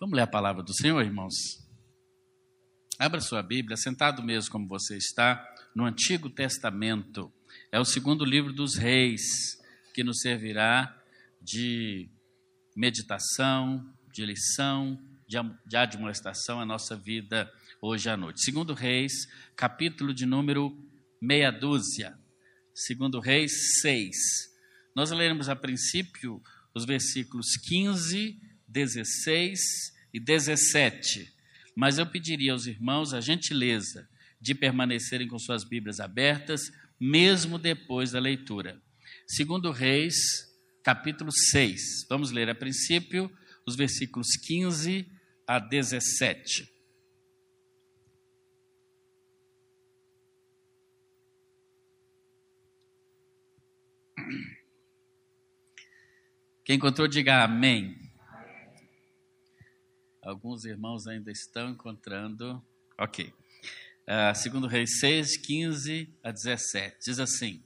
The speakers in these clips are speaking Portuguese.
Vamos ler a palavra do Senhor, irmãos? Abra sua Bíblia, sentado mesmo como você está, no Antigo Testamento. É o segundo livro dos Reis, que nos servirá de meditação, de lição, de admoestação à nossa vida hoje à noite. Segundo Reis, capítulo de número meia dúzia. Segundo Reis 6. Nós leremos a princípio os versículos 15 16 e 17. Mas eu pediria aos irmãos a gentileza de permanecerem com suas Bíblias abertas, mesmo depois da leitura. Segundo Reis, capítulo 6. Vamos ler a princípio os versículos 15 a 17. Quem encontrou, diga amém. Alguns irmãos ainda estão encontrando. Ok. Uh, segundo Reis 6, 15 a 17. Diz assim: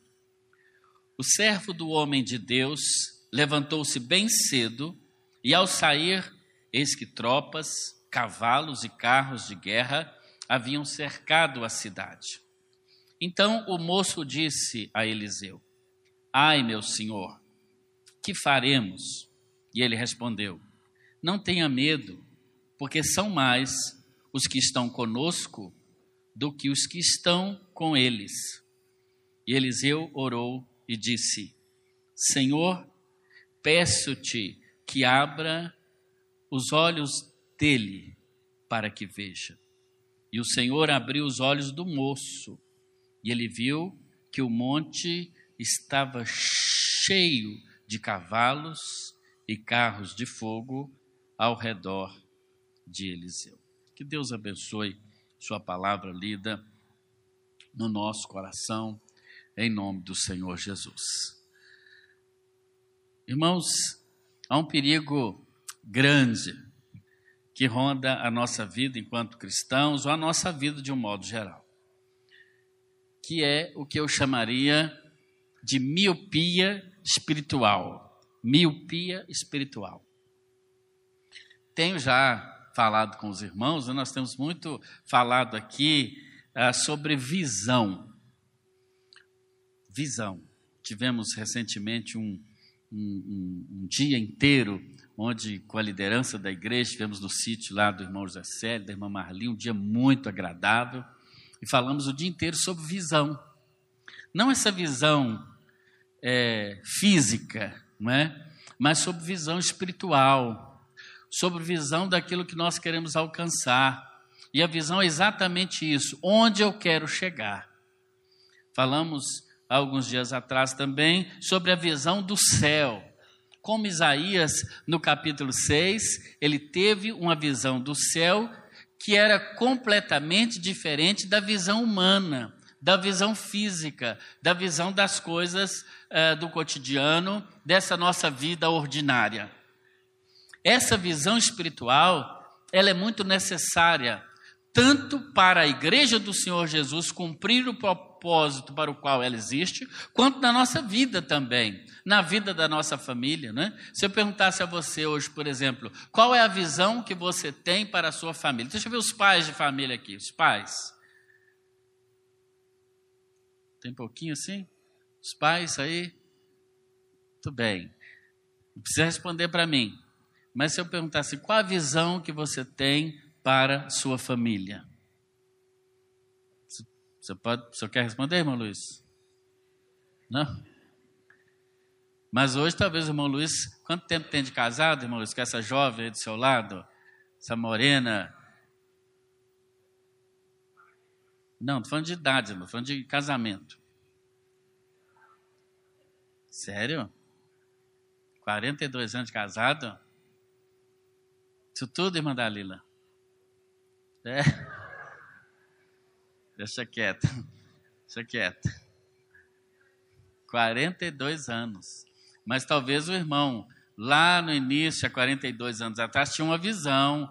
O servo do homem de Deus levantou-se bem cedo, e ao sair, eis que tropas, cavalos e carros de guerra haviam cercado a cidade. Então o moço disse a Eliseu: Ai, meu senhor, que faremos? E ele respondeu: Não tenha medo porque são mais os que estão conosco do que os que estão com eles. E Eliseu orou e disse: Senhor, peço-te que abra os olhos dele para que veja. E o Senhor abriu os olhos do moço, e ele viu que o monte estava cheio de cavalos e carros de fogo ao redor de Eliseu. Que Deus abençoe Sua palavra lida no nosso coração, em nome do Senhor Jesus. Irmãos, há um perigo grande que ronda a nossa vida enquanto cristãos, ou a nossa vida de um modo geral, que é o que eu chamaria de miopia espiritual. Miopia espiritual. Tenho já falado com os irmãos, nós temos muito falado aqui uh, sobre visão. Visão. Tivemos recentemente um, um, um, um, dia inteiro onde, com a liderança da igreja, estivemos no sítio lá do irmão José Célio, da irmã Marli, um dia muito agradável, e falamos o dia inteiro sobre visão. Não essa visão é, física, não é? mas sobre visão espiritual sobre visão daquilo que nós queremos alcançar. E a visão é exatamente isso: onde eu quero chegar. Falamos alguns dias atrás também sobre a visão do céu. Como Isaías, no capítulo 6, ele teve uma visão do céu que era completamente diferente da visão humana, da visão física, da visão das coisas uh, do cotidiano, dessa nossa vida ordinária. Essa visão espiritual, ela é muito necessária, tanto para a igreja do Senhor Jesus cumprir o propósito para o qual ela existe, quanto na nossa vida também, na vida da nossa família. Né? Se eu perguntasse a você hoje, por exemplo, qual é a visão que você tem para a sua família? Deixa eu ver os pais de família aqui, os pais. Tem pouquinho assim? Os pais aí? Muito bem. Não precisa responder para mim. Mas se eu perguntasse qual a visão que você tem para sua família? Você, pode, você quer responder, irmão Luiz? Não? Mas hoje, talvez irmão Luiz, quanto tempo tem de casado, irmão Luiz, com essa jovem aí do seu lado? Essa morena? Não, estou falando de idade, irmão, falando de casamento. Sério? 42 anos de casado? Isso tudo, irmã Dalila? É? Deixa quieto. Deixa quieto. 42 anos. Mas talvez o irmão, lá no início, há 42 anos atrás, tinha uma visão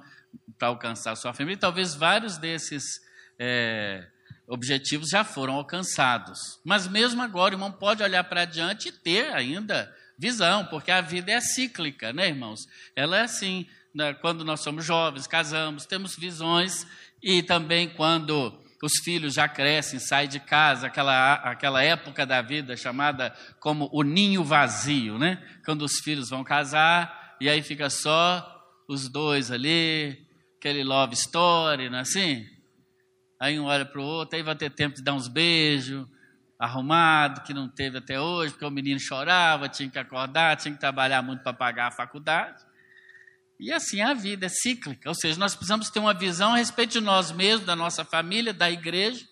para alcançar sua família. E talvez vários desses é, objetivos já foram alcançados. Mas mesmo agora, o irmão pode olhar para adiante e ter ainda visão, porque a vida é cíclica, né, irmãos? Ela é assim, né, quando nós somos jovens, casamos, temos visões, e também quando os filhos já crescem, saem de casa, aquela, aquela época da vida chamada como o ninho vazio, né? Quando os filhos vão casar, e aí fica só os dois ali, aquele love story, não é assim? Aí um olha para o outro, aí vai ter tempo de dar uns beijos, arrumado, que não teve até hoje, porque o menino chorava, tinha que acordar, tinha que trabalhar muito para pagar a faculdade. E assim a vida é cíclica, ou seja, nós precisamos ter uma visão a respeito de nós mesmos, da nossa família, da igreja.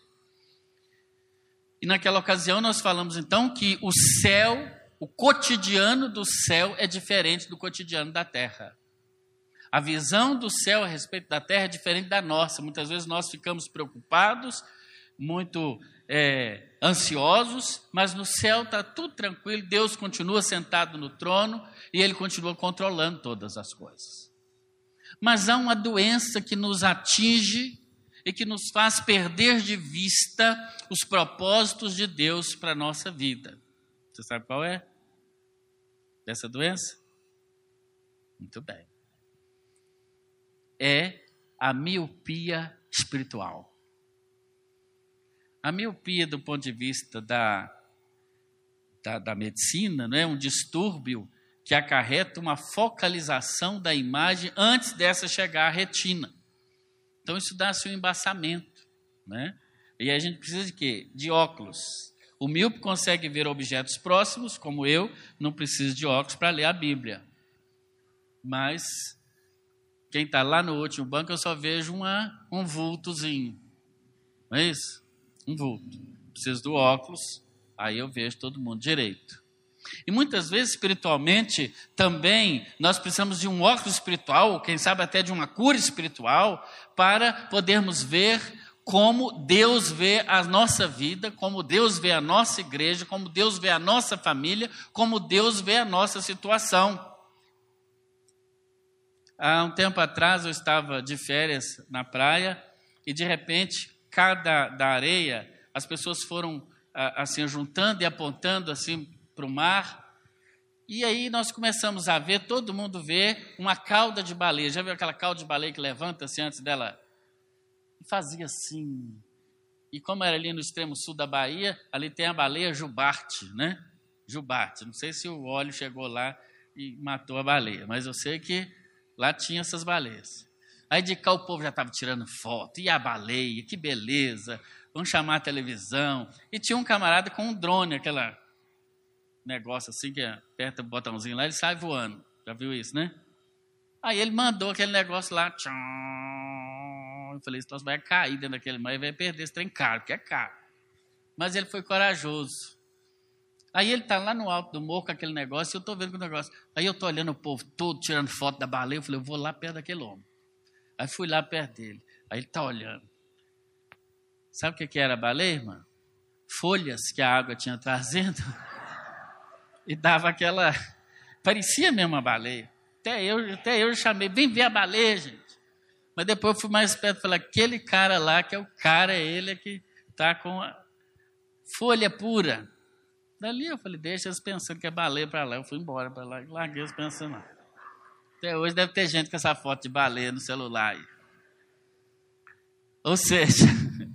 E naquela ocasião nós falamos então que o céu, o cotidiano do céu é diferente do cotidiano da terra. A visão do céu a respeito da terra é diferente da nossa. Muitas vezes nós ficamos preocupados, muito é, ansiosos, mas no céu está tudo tranquilo, Deus continua sentado no trono e Ele continua controlando todas as coisas. Mas há uma doença que nos atinge e que nos faz perder de vista os propósitos de Deus para a nossa vida. Você sabe qual é? Essa doença? Muito bem. É a miopia espiritual. A miopia, do ponto de vista da, da, da medicina, não é um distúrbio que acarreta uma focalização da imagem antes dessa chegar à retina. Então, isso dá-se um embaçamento. Né? E a gente precisa de quê? De óculos. O míope consegue ver objetos próximos, como eu, não preciso de óculos para ler a Bíblia. Mas quem está lá no último banco, eu só vejo uma, um vultozinho. Não é isso? um vulto. Preciso do óculos, aí eu vejo todo mundo direito. E muitas vezes, espiritualmente, também nós precisamos de um óculos espiritual, quem sabe até de uma cura espiritual, para podermos ver como Deus vê a nossa vida, como Deus vê a nossa igreja, como Deus vê a nossa família, como Deus vê a nossa situação. Há um tempo atrás eu estava de férias na praia e de repente cada da areia, as pessoas foram assim juntando e apontando assim para o mar. E aí nós começamos a ver, todo mundo vê uma cauda de baleia. Já viu aquela cauda de baleia que levanta assim antes dela? E fazia assim. E como era ali no extremo sul da Bahia, ali tem a baleia jubarte, né? Jubarte. Não sei se o óleo chegou lá e matou a baleia, mas eu sei que lá tinha essas baleias. Aí de cá o povo já estava tirando foto, e a baleia, que beleza, vamos chamar a televisão. E tinha um camarada com um drone, aquela negócio assim que aperta o botãozinho lá, ele sai voando. Já viu isso, né? Aí ele mandou aquele negócio lá, tchum, eu falei, esse troço vai cair dentro daquele mar e vai perder esse trem caro, porque é caro. Mas ele foi corajoso. Aí ele está lá no alto do morro com aquele negócio, e eu estou vendo o negócio. Aí eu estou olhando o povo todo tirando foto da baleia, eu falei, eu vou lá perto daquele homem. Aí fui lá perto dele. Aí ele está olhando. Sabe o que, era a baleia, irmã? Folhas que a água tinha trazendo. E dava aquela. Parecia mesmo a baleia. Até eu, até eu chamei, vem ver a baleia, gente. Mas depois eu fui mais perto e falei, aquele cara lá, que é o cara, é ele que está com a folha pura. Dali eu falei, deixa eles pensando que é baleia para lá. Eu fui embora para lá e larguei eles pensando lá. Até hoje deve ter gente com essa foto de baleia no celular aí. Ou seja,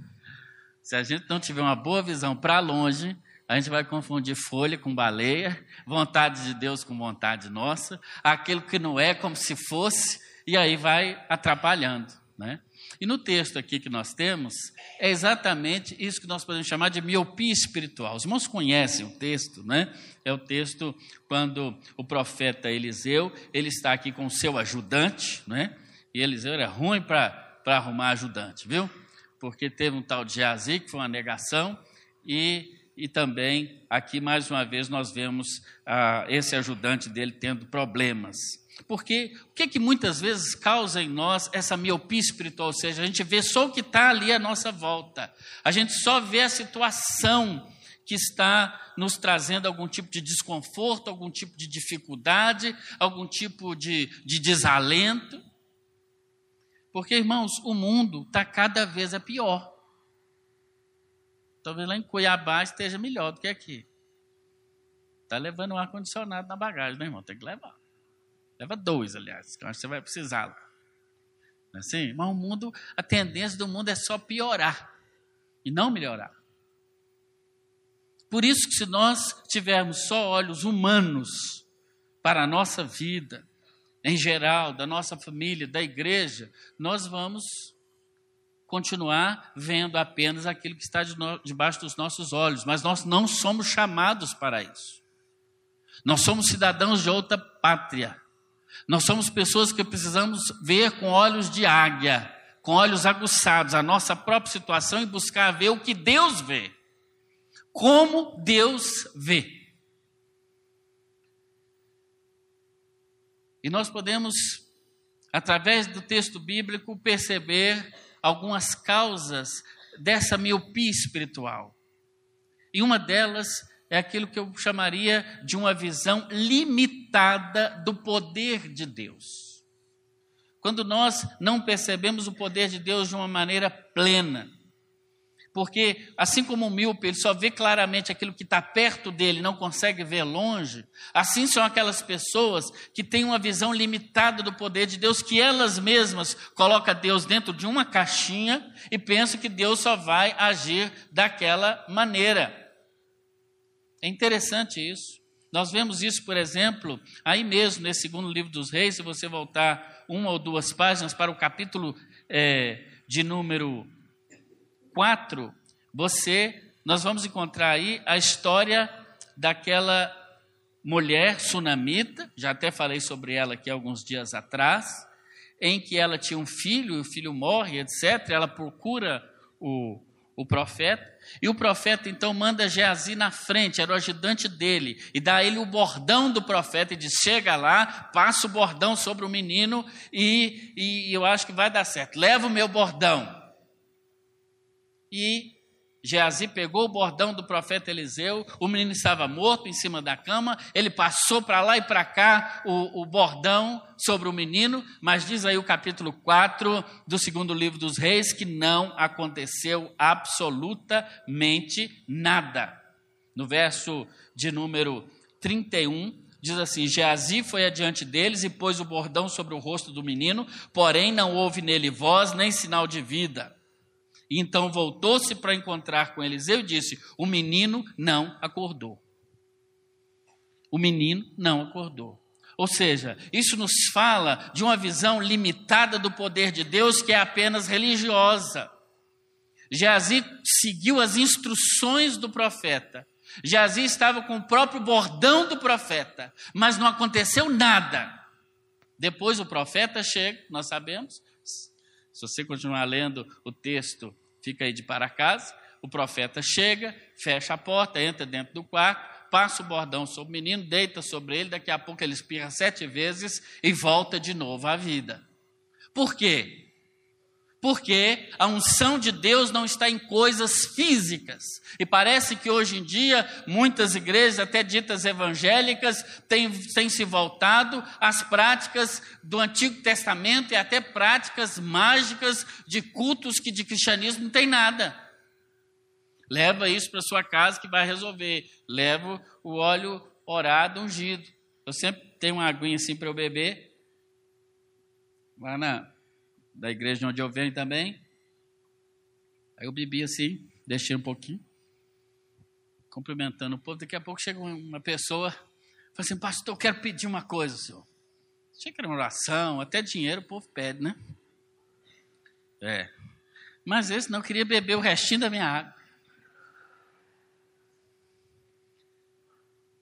se a gente não tiver uma boa visão para longe, a gente vai confundir folha com baleia, vontade de Deus com vontade nossa, aquilo que não é como se fosse, e aí vai atrapalhando. Né? E no texto aqui que nós temos, é exatamente isso que nós podemos chamar de miopia espiritual. Os irmãos conhecem o texto, né? É o texto quando o profeta Eliseu, ele está aqui com o seu ajudante, né? E Eliseu era ruim para arrumar ajudante, viu? Porque teve um tal de Geazi, que foi uma negação, e, e também aqui, mais uma vez, nós vemos ah, esse ajudante dele tendo problemas. Porque o que, que muitas vezes causa em nós essa miopia espiritual? Ou seja, a gente vê só o que está ali à nossa volta, a gente só vê a situação que está nos trazendo algum tipo de desconforto, algum tipo de dificuldade, algum tipo de, de desalento. Porque, irmãos, o mundo está cada vez a pior. Talvez lá em Cuiabá esteja melhor do que aqui. Está levando um ar-condicionado na bagagem, né, irmão? Tem que levar. Leva dois, aliás, que eu acho que você vai precisar lá. É assim? Mas o mundo, a tendência do mundo é só piorar e não melhorar. Por isso que se nós tivermos só olhos humanos para a nossa vida, em geral, da nossa família, da igreja, nós vamos continuar vendo apenas aquilo que está debaixo dos nossos olhos, mas nós não somos chamados para isso. Nós somos cidadãos de outra pátria. Nós somos pessoas que precisamos ver com olhos de águia, com olhos aguçados a nossa própria situação e buscar ver o que Deus vê. Como Deus vê. E nós podemos, através do texto bíblico, perceber algumas causas dessa miopia espiritual. E uma delas é aquilo que eu chamaria de uma visão limitada do poder de Deus. Quando nós não percebemos o poder de Deus de uma maneira plena, porque assim como o míope, ele só vê claramente aquilo que está perto dele, não consegue ver longe, assim são aquelas pessoas que têm uma visão limitada do poder de Deus, que elas mesmas colocam Deus dentro de uma caixinha e pensam que Deus só vai agir daquela maneira. É interessante isso. Nós vemos isso, por exemplo, aí mesmo, nesse segundo livro dos reis, se você voltar uma ou duas páginas para o capítulo é, de número 4, você, nós vamos encontrar aí a história daquela mulher sunamita, já até falei sobre ela aqui alguns dias atrás, em que ela tinha um filho, o filho morre, etc. Ela procura o, o profeta, e o profeta então manda Geazi na frente, era o ajudante dele, e dá a ele o bordão do profeta e diz: chega lá, passa o bordão sobre o menino e, e eu acho que vai dar certo. Leva o meu bordão. E Geazi pegou o bordão do profeta Eliseu, o menino estava morto em cima da cama, ele passou para lá e para cá o, o, bordão sobre o menino, mas diz aí o capítulo 4 do segundo livro dos reis que não aconteceu absolutamente nada. No verso de número 31, diz assim: Geazi foi adiante deles e pôs o bordão sobre o rosto do menino, porém não houve nele voz nem sinal de vida. E então voltou-se para encontrar com Eliseu e disse: O menino não acordou. O menino não acordou. Ou seja, isso nos fala de uma visão limitada do poder de Deus que é apenas religiosa. Geazi seguiu as instruções do profeta. Geazi estava com o próprio bordão do profeta, mas não aconteceu nada. Depois o profeta chega, nós sabemos, se você continuar lendo o texto, fica aí de para casa. O profeta chega, fecha a porta, entra dentro do quarto, passa o bordão sobre o menino, deita sobre ele, daqui a pouco ele espirra sete vezes e volta de novo à vida. Por quê? Porque a unção de Deus não está em coisas físicas. E parece que hoje em dia, muitas igrejas, até ditas evangélicas, têm, têm se voltado às práticas do Antigo Testamento e até práticas mágicas de cultos que de cristianismo não tem nada. Leva isso para sua casa que vai resolver. Leva o óleo orado ungido. Eu sempre tenho uma aguinha assim para eu beber. Lá na, da igreja de onde eu venho também. Aí eu bebi assim, deixei um pouquinho, cumprimentando o povo. Daqui a pouco chega uma pessoa, fala assim: Pastor, eu quero pedir uma coisa, senhor. Achei que era uma oração, até dinheiro o povo pede, né? É. Mas esse não queria beber o restinho da minha água.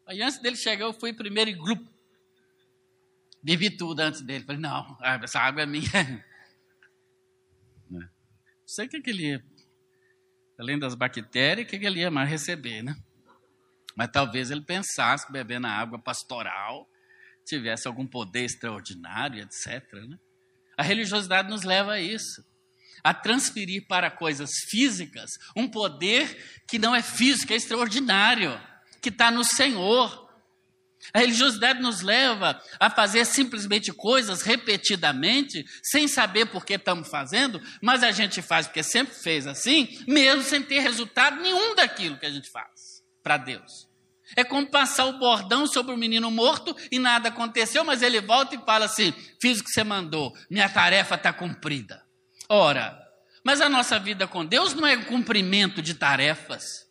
Aí antes dele chegar, eu fui primeiro em grupo. Bebi tudo antes dele. Falei, não, essa água é minha. sei o que, que ele ia, além das bactérias, o que, que ele ia mais receber, né? Mas talvez ele pensasse que bebendo a água pastoral tivesse algum poder extraordinário, etc. Né? A religiosidade nos leva a isso a transferir para coisas físicas um poder que não é físico, é extraordinário, que está no Senhor. A religiosidade nos leva a fazer simplesmente coisas repetidamente, sem saber por que estamos fazendo, mas a gente faz porque sempre fez assim, mesmo sem ter resultado nenhum daquilo que a gente faz para Deus. É como passar o bordão sobre o menino morto e nada aconteceu, mas ele volta e fala assim: fiz o que você mandou, minha tarefa está cumprida. Ora, mas a nossa vida com Deus não é cumprimento de tarefas.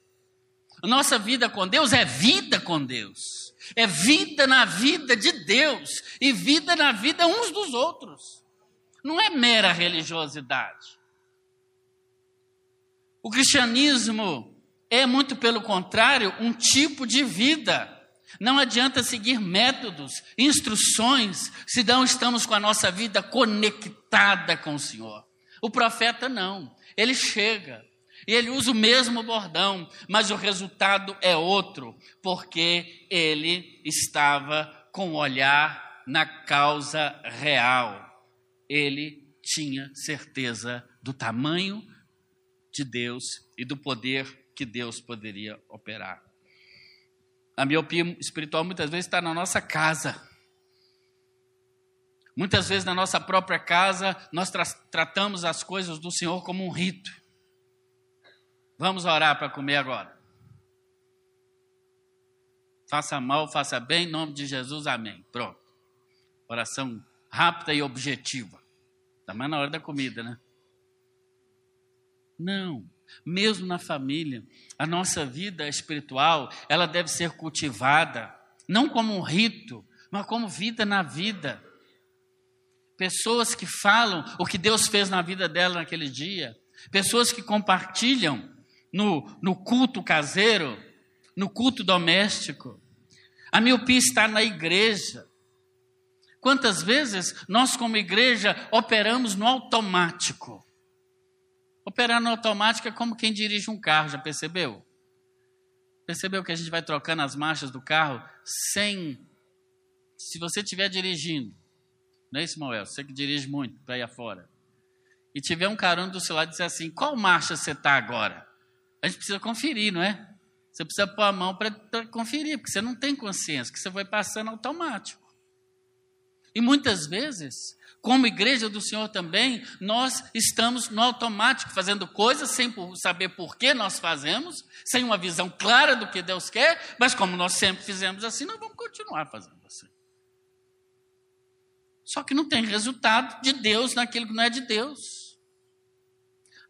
A nossa vida com Deus é vida com Deus. É vida na vida de Deus e vida na vida uns dos outros. Não é mera religiosidade. O cristianismo é muito pelo contrário um tipo de vida. Não adianta seguir métodos, instruções, se não estamos com a nossa vida conectada com o Senhor. O profeta não, ele chega e ele usa o mesmo bordão, mas o resultado é outro, porque ele estava com o olhar na causa real. Ele tinha certeza do tamanho de Deus e do poder que Deus poderia operar. A miopia espiritual muitas vezes está na nossa casa. Muitas vezes na nossa própria casa nós tra tratamos as coisas do Senhor como um rito. Vamos orar para comer agora. Faça mal, faça bem, em nome de Jesus, amém. Pronto. Oração rápida e objetiva. Está mais na hora da comida, né? Não. Mesmo na família, a nossa vida espiritual, ela deve ser cultivada, não como um rito, mas como vida na vida. Pessoas que falam o que Deus fez na vida dela naquele dia, pessoas que compartilham no, no culto caseiro, no culto doméstico. A miopia está na igreja. Quantas vezes nós, como igreja, operamos no automático? Operar no automático é como quem dirige um carro, já percebeu? Percebeu que a gente vai trocando as marchas do carro sem. Se você estiver dirigindo, não é isso, Moel? Você que dirige muito para ir afora. E tiver um carão do seu lado e dizer assim: qual marcha você está agora? A gente precisa conferir, não é? Você precisa pôr a mão para conferir, porque você não tem consciência, que você vai passando automático. E muitas vezes como igreja do Senhor também, nós estamos no automático fazendo coisas sem saber por que nós fazemos, sem uma visão clara do que Deus quer, mas como nós sempre fizemos assim, nós vamos continuar fazendo assim. Só que não tem resultado de Deus naquilo que não é de Deus.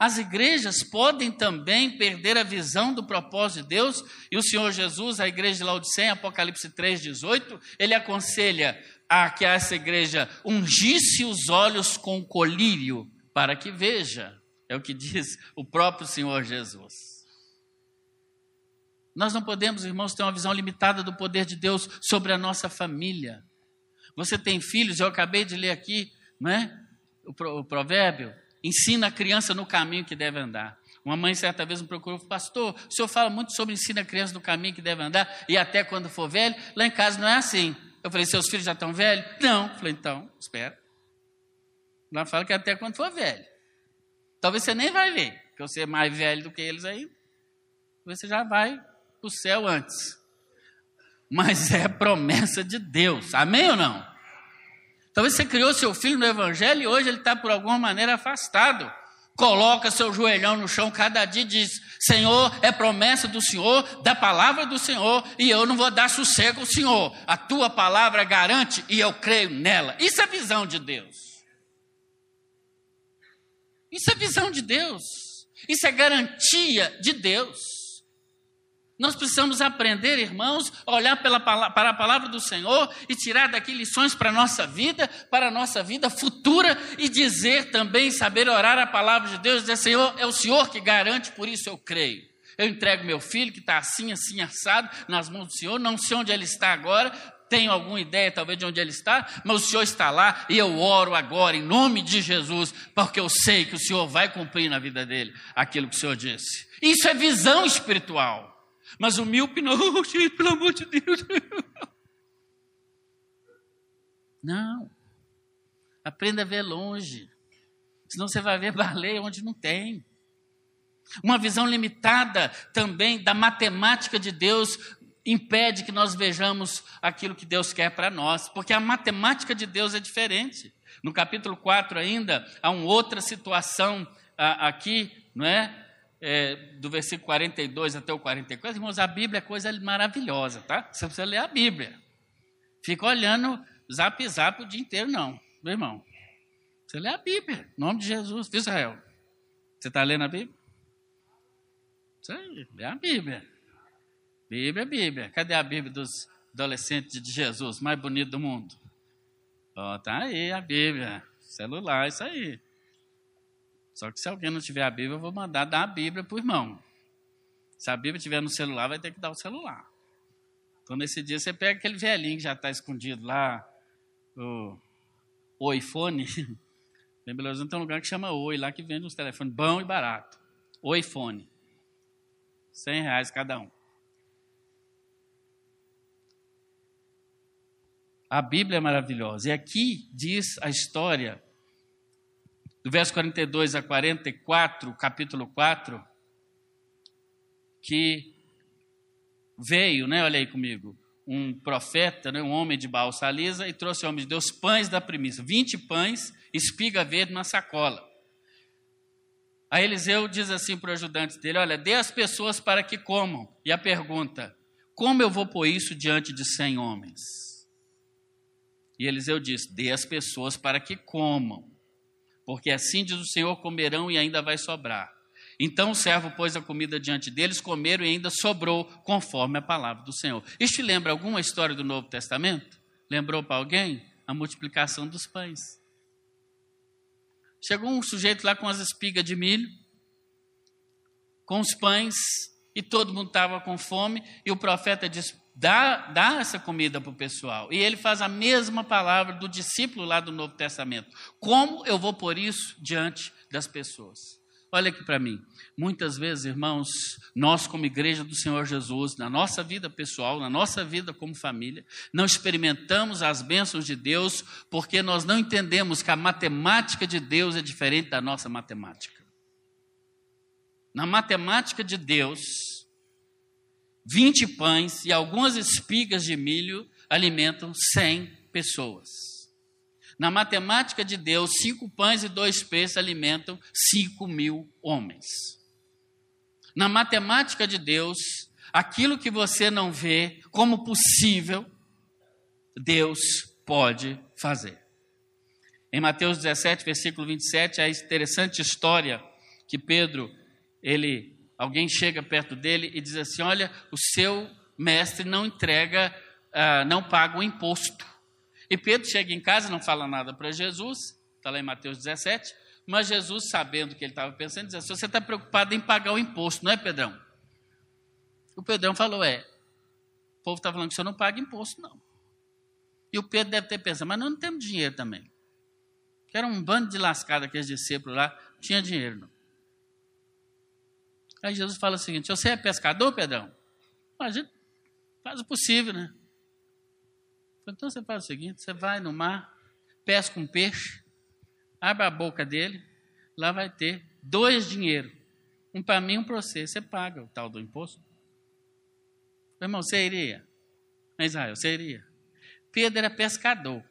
As igrejas podem também perder a visão do propósito de Deus, e o Senhor Jesus, a igreja de Laodiceia, Apocalipse 3,18, ele aconselha a que essa igreja ungisse os olhos com colírio para que veja. É o que diz o próprio Senhor Jesus. Nós não podemos, irmãos, ter uma visão limitada do poder de Deus sobre a nossa família. Você tem filhos, eu acabei de ler aqui, não é? O provérbio ensina a criança no caminho que deve andar. Uma mãe certa vez me procurou, pastor, o senhor fala muito sobre ensina a criança no caminho que deve andar e até quando for velho. Lá em casa não é assim. Eu falei, seus filhos já estão velhos? Não. Eu falei, então, espera. Lá fala que até quando for velho. Talvez você nem vai ver, porque você é mais velho do que eles aí. Você já vai para o céu antes. Mas é promessa de Deus. Amém ou não? Talvez você criou seu filho no Evangelho e hoje ele está por alguma maneira afastado coloca seu joelhão no chão cada dia e diz: Senhor, é promessa do Senhor, da palavra do Senhor, e eu não vou dar sossego ao Senhor. A tua palavra garante e eu creio nela. Isso é visão de Deus. Isso é visão de Deus. Isso é garantia de Deus. Nós precisamos aprender, irmãos, a olhar pela, para a palavra do Senhor e tirar daqui lições para a nossa vida, para a nossa vida futura e dizer também, saber orar a palavra de Deus, dizer, Senhor, é o Senhor que garante, por isso eu creio. Eu entrego meu filho que está assim, assim, assado, nas mãos do Senhor, não sei onde ele está agora, tenho alguma ideia talvez de onde ele está, mas o Senhor está lá e eu oro agora em nome de Jesus, porque eu sei que o Senhor vai cumprir na vida dele aquilo que o Senhor disse. Isso é visão espiritual. Mas o míope não, gente, pelo amor de Deus. Não. Aprenda a ver longe. Senão você vai ver baleia onde não tem. Uma visão limitada também da matemática de Deus impede que nós vejamos aquilo que Deus quer para nós, porque a matemática de Deus é diferente. No capítulo 4 ainda, há uma outra situação aqui, não é? É, do versículo 42 até o 44, irmãos, a Bíblia é coisa maravilhosa, tá? Você precisa ler a Bíblia. Fica olhando zap zap o dia inteiro, não, meu irmão. Você lê a Bíblia, nome de Jesus, de Israel. Você está lendo a Bíblia? Isso aí, lê a Bíblia. Bíblia, Bíblia. Cadê a Bíblia dos adolescentes de Jesus, mais bonito do mundo? Ó, oh, tá aí a Bíblia. Celular, isso aí. Só que se alguém não tiver a Bíblia, eu vou mandar dar a Bíblia para o irmão. Se a Bíblia estiver no celular, vai ter que dar o celular. Então, nesse dia, você pega aquele velhinho que já está escondido lá, o, o iPhone. Em Belo Horizonte tem um lugar que chama Oi, lá que vende uns telefones bom e barato. O iPhone. 100 reais cada um. A Bíblia é maravilhosa. E aqui diz a história, do verso 42 a 44, capítulo 4, que veio, né, olha aí comigo, um profeta, né, um homem de Baal Salisa, e trouxe ao homem de Deus pães da primícia, 20 pães, espiga verde na sacola. Aí Eliseu diz assim para o ajudante dele: Olha, dê as pessoas para que comam. E a pergunta: Como eu vou pôr isso diante de cem homens? E Eliseu diz: Dê as pessoas para que comam, porque assim diz o Senhor: comerão e ainda vai sobrar. Então o servo pôs a comida diante deles, comeram e ainda sobrou, conforme a palavra do Senhor. Isto lembra alguma história do Novo Testamento? Lembrou para alguém? A multiplicação dos pães. Chegou um sujeito lá com as espigas de milho, com os pães, e todo mundo estava com fome, e o profeta disse: dá, dá essa comida para o pessoal. E ele faz a mesma palavra do discípulo lá do Novo Testamento. Como eu vou pôr isso diante das pessoas? Olha aqui para mim. Muitas vezes, irmãos, nós, como igreja do Senhor Jesus, na nossa vida pessoal, na nossa vida como família, não experimentamos as bênçãos de Deus porque nós não entendemos que a matemática de Deus é diferente da nossa matemática. Na matemática de Deus, 20 pães e algumas espigas de milho alimentam 100 pessoas. Na matemática de Deus, cinco pães e dois peixes alimentam cinco mil homens. Na matemática de Deus, aquilo que você não vê como possível, Deus pode fazer. Em Mateus 17, versículo 27, a interessante história que Pedro, ele, alguém chega perto dele e diz assim: Olha, o seu mestre não entrega, uh, não paga o imposto. E Pedro chega em casa, não fala nada para Jesus, está lá em Mateus 17, mas Jesus, sabendo o que ele estava pensando, diz assim: Você está preocupado em pagar o imposto, não é, Pedrão? O Pedrão falou: É. O povo está falando que você não paga imposto, não. E o Pedro deve ter pensado: Mas nós não temos dinheiro também. Que era um bando de lascada aqueles discípulos lá, tinha dinheiro, não. Aí Jesus fala o seguinte: Você é pescador, Pedrão? A gente faz o possível, né? Então você faz o seguinte: você vai no mar, pesca um peixe, abre a boca dele, lá vai ter dois dinheiros. Um para mim, um para você. Você paga o tal do imposto. Meu irmão, você iria? Israel, você iria? Pedro era pescador.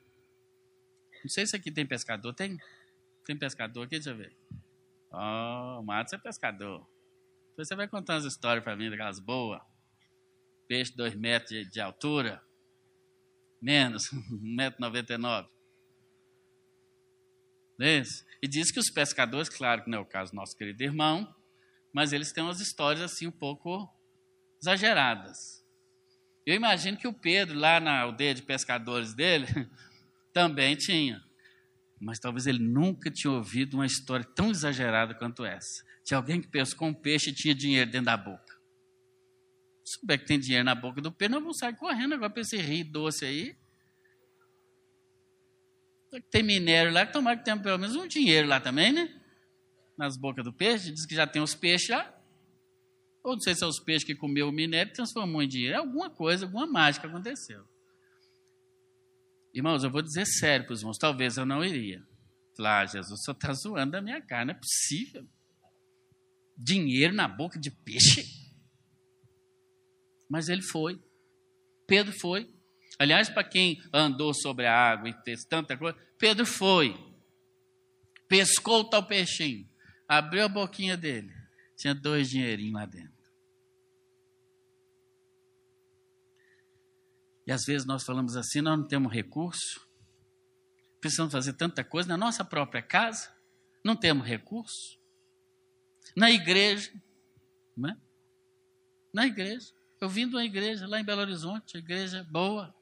Não sei se aqui tem pescador. Tem? Tem pescador aqui? Deixa eu ver. Oh, o Matos é pescador. Depois você vai contar umas histórias para mim, daquelas boas. Peixe dois metros de, de altura menos, 1,99m. E diz que os pescadores, claro que não é o caso do nosso querido irmão, mas eles têm umas histórias assim um pouco exageradas. Eu imagino que o Pedro, lá na aldeia de pescadores dele, também tinha. Mas talvez ele nunca tinha ouvido uma história tão exagerada quanto essa. De alguém que pescou um peixe e tinha dinheiro dentro da boca. Se souber que tem dinheiro na boca do peixe, nós vamos sair correndo agora para esse rio doce aí. Tem minério lá, que tomara que tenha pelo menos um dinheiro lá também, né? Nas bocas do peixe, diz que já tem os peixes lá. Ou não sei se é os peixes que comeu o minério e transformou em dinheiro. Alguma coisa, alguma mágica aconteceu. Irmãos, eu vou dizer sério para os irmãos, talvez eu não iria. Falar, ah, Jesus, só está zoando da minha cara, não é possível. Dinheiro na boca de peixe? Mas ele foi. Pedro foi. Aliás, para quem andou sobre a água e fez tanta coisa, Pedro foi. Pescou o tal peixinho. Abriu a boquinha dele. Tinha dois dinheirinhos lá dentro. E às vezes nós falamos assim: nós não temos recurso, precisamos fazer tanta coisa na nossa própria casa, não temos recurso. Na igreja, não é? Na igreja. Eu vim de uma igreja lá em Belo Horizonte, igreja boa.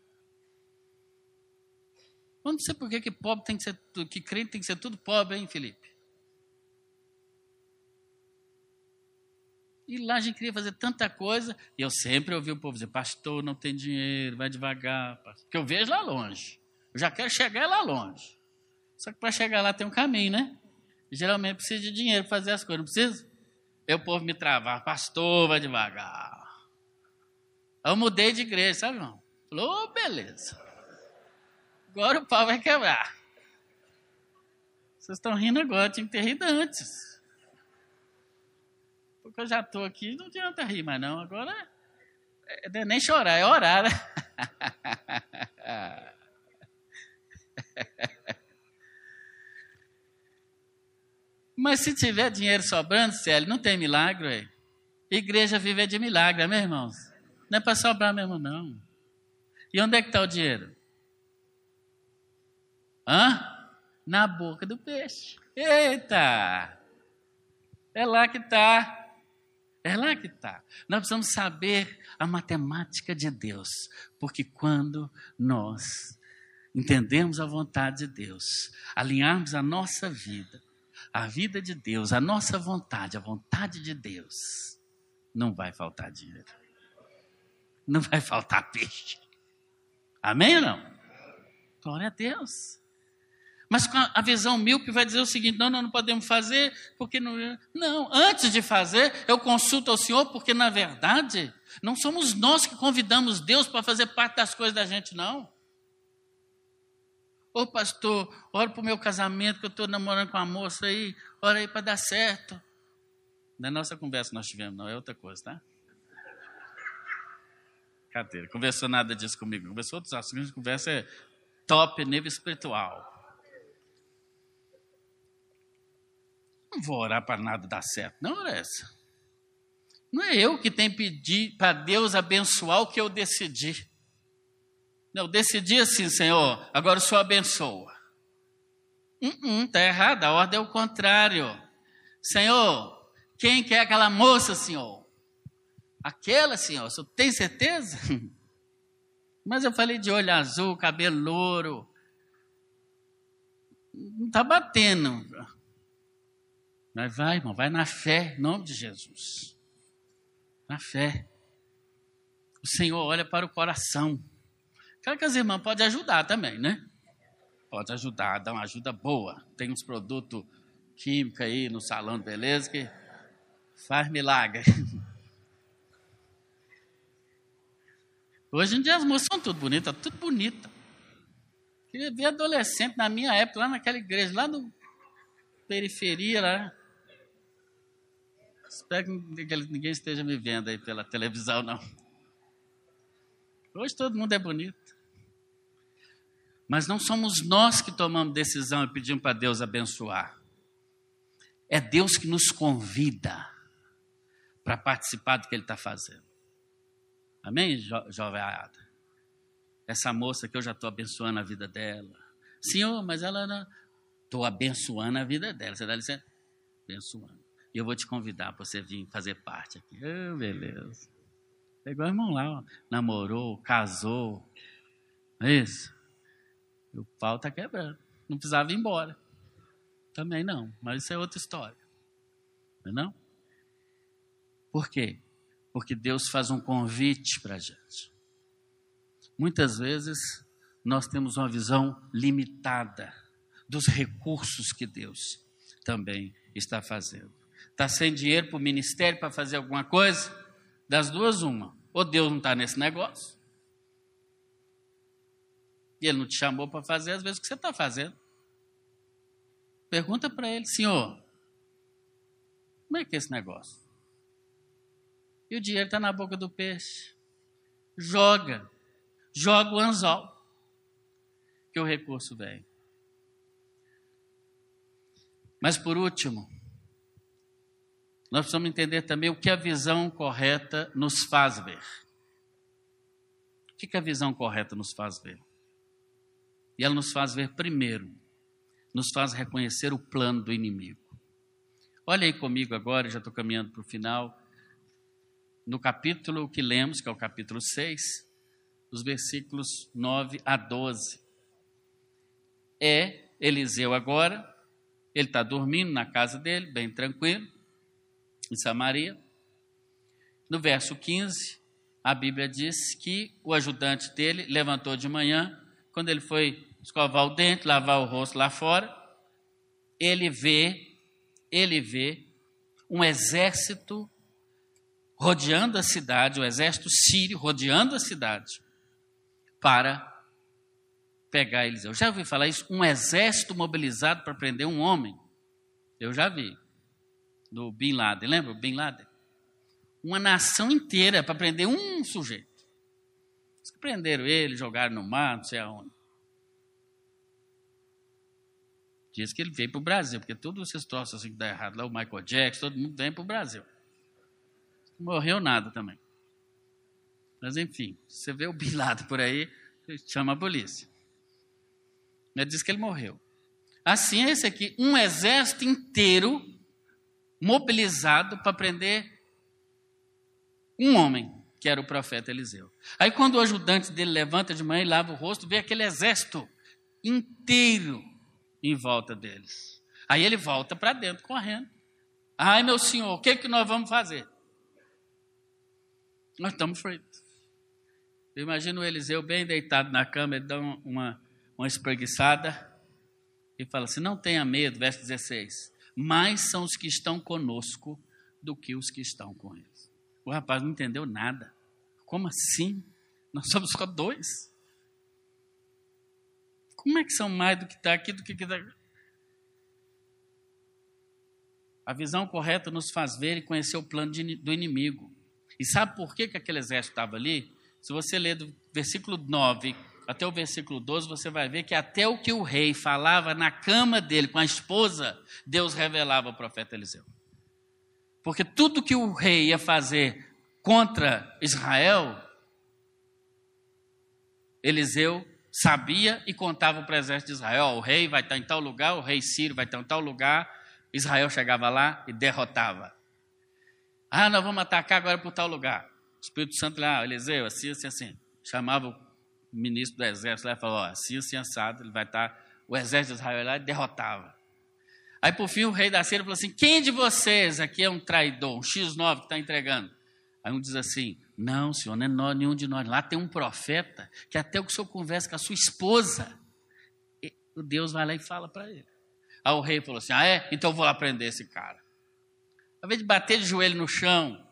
Eu não sei por que, que pobre tem que ser, que crente tem que ser tudo pobre, hein, Felipe? E lá a gente queria fazer tanta coisa, e eu sempre ouvi o povo dizer, pastor, não tem dinheiro, vai devagar. Porque eu vejo lá longe. Eu já quero chegar lá longe. Só que para chegar lá tem um caminho, né? Geralmente precisa de dinheiro para fazer as coisas, não precisa? Aí o povo me travar, pastor, vai devagar. Aí eu mudei de igreja, sabe, irmão? Falou, oh, beleza. Agora o pau vai quebrar. Vocês estão rindo agora, tinha que ter rido antes. Porque eu já estou aqui, não adianta rir mais não. Agora é, é nem chorar, é orar. Né? Mas se tiver dinheiro sobrando, Célio, não tem milagre. Igreja vive de milagre, né, irmãos? Não é para sobrar mesmo, não. E onde é que está o dinheiro? Hã? Na boca do peixe. Eita! É lá que está. É lá que está. Nós precisamos saber a matemática de Deus, porque quando nós entendemos a vontade de Deus, alinharmos a nossa vida, a vida de Deus, a nossa vontade, a vontade de Deus, não vai faltar dinheiro. Não vai faltar peixe. Amém ou não? Glória a Deus. Mas com a visão míope vai dizer o seguinte: não, nós não podemos fazer, porque não. Não, antes de fazer, eu consulto ao Senhor, porque na verdade, não somos nós que convidamos Deus para fazer parte das coisas da gente, não. Ô pastor, ora para o meu casamento, que eu estou namorando com a moça aí, ora aí para dar certo. Não é nossa conversa que nós tivemos, não, é outra coisa, tá? Cadê? Conversou nada disso comigo. Conversou outros assuntos, conversa é top, nível espiritual. Não vou orar para nada dar certo. Não é essa. Não é eu que tenho que pedir para Deus abençoar o que eu decidi. Não, eu decidi assim, Senhor, agora o Senhor abençoa. Está uh -uh, errado, a ordem é o contrário. Senhor, quem quer aquela moça, Senhor? Aquela, Senhor, o Senhor tem certeza? Mas eu falei de olho azul, cabelo louro. Não está batendo. Mas vai, irmão, vai na fé, em nome de Jesus. Na fé. O Senhor olha para o coração. Claro que as irmãs podem ajudar também, né? Pode ajudar, dar uma ajuda boa. Tem uns produtos químicos aí no salão de beleza que faz milagre. Hoje em dia as moças são tudo bonitas, tudo bonita. Queria ver adolescente na minha época, lá naquela igreja, lá no periferia, lá. Espero que ninguém esteja me vendo aí pela televisão, não. Hoje todo mundo é bonito. Mas não somos nós que tomamos decisão e pedimos para Deus abençoar. É Deus que nos convida para participar do que Ele está fazendo. Amém, jo jovem Essa moça que eu já estou abençoando a vida dela. Senhor, mas ela não. Estou abençoando a vida dela. Você dá licença? Abençoando. E eu vou te convidar para você vir fazer parte aqui. Oh, beleza. Pegou o irmão lá, ó. namorou, casou. É isso? E o pau está quebrando. Não precisava ir embora. Também não, mas isso é outra história. Não é não? Por quê? Porque Deus faz um convite para a gente. Muitas vezes nós temos uma visão limitada dos recursos que Deus também está fazendo está sem dinheiro para o ministério para fazer alguma coisa, das duas, uma. Ou Deus não está nesse negócio, e Ele não te chamou para fazer às vezes o que você está fazendo. Pergunta para Ele, Senhor, como é que é esse negócio? E o dinheiro está na boca do peixe. Joga, joga o anzol, que o recurso vem. Mas por último, nós precisamos entender também o que a visão correta nos faz ver. O que a visão correta nos faz ver? E ela nos faz ver primeiro, nos faz reconhecer o plano do inimigo. Olha aí comigo agora, já estou caminhando para o final, no capítulo que lemos, que é o capítulo 6, os versículos 9 a 12. É Eliseu agora, ele está dormindo na casa dele, bem tranquilo, em Samaria. No verso 15, a Bíblia diz que o ajudante dele levantou de manhã, quando ele foi escovar o dente, lavar o rosto lá fora, ele vê, ele vê um exército rodeando a cidade, o exército sírio rodeando a cidade para pegar Eliseu. Já ouvi falar isso? Um exército mobilizado para prender um homem. Eu já vi. Do Bin Laden, lembra Bin Laden? Uma nação inteira para prender um sujeito. Eles prenderam ele, jogaram no mar, não sei aonde. Diz que ele veio para o Brasil, porque todos esses troços assim que dá errado lá, o Michael Jackson, todo mundo vem para o Brasil. Não morreu nada também. Mas enfim, você vê o Bin Laden por aí, chama a polícia. Ele diz que ele morreu. Assim esse aqui, um exército inteiro mobilizado para prender um homem, que era o profeta Eliseu. Aí quando o ajudante dele levanta de manhã e lava o rosto, vê aquele exército inteiro em volta deles. Aí ele volta para dentro correndo. Ai, meu senhor, o que, que nós vamos fazer? Nós estamos feitos. Eu imagino o Eliseu bem deitado na cama, ele dá uma, uma espreguiçada e fala assim: Não tenha medo, verso 16. Mais são os que estão conosco do que os que estão com eles. O rapaz não entendeu nada. Como assim? Nós somos só dois. Como é que são mais do que está aqui do que está. A visão correta nos faz ver e conhecer o plano de, do inimigo. E sabe por que, que aquele exército estava ali? Se você ler do versículo 9 até o versículo 12, você vai ver que até o que o rei falava na cama dele com a esposa, Deus revelava ao profeta Eliseu. Porque tudo que o rei ia fazer contra Israel, Eliseu sabia e contava para o exército de Israel: o rei vai estar em tal lugar, o rei Sírio vai estar em tal lugar. Israel chegava lá e derrotava. Ah, nós vamos atacar agora por tal lugar. O Espírito Santo lá, ah, Eliseu, assim, assim, assim. Chamava o ministro do exército lá falou: assim, assim, assado, ele vai estar. O exército de Israel lá derrotava. Aí, por fim, o rei da Síria falou assim: quem de vocês aqui é um traidor, um X9 que está entregando? Aí um diz assim: Não, senhor, não é nós, nenhum de nós. Lá tem um profeta que até o que o senhor conversa com a sua esposa, o Deus vai lá e fala para ele. Aí o rei falou assim: Ah, é? Então eu vou lá prender esse cara. Ao invés de bater de joelho no chão,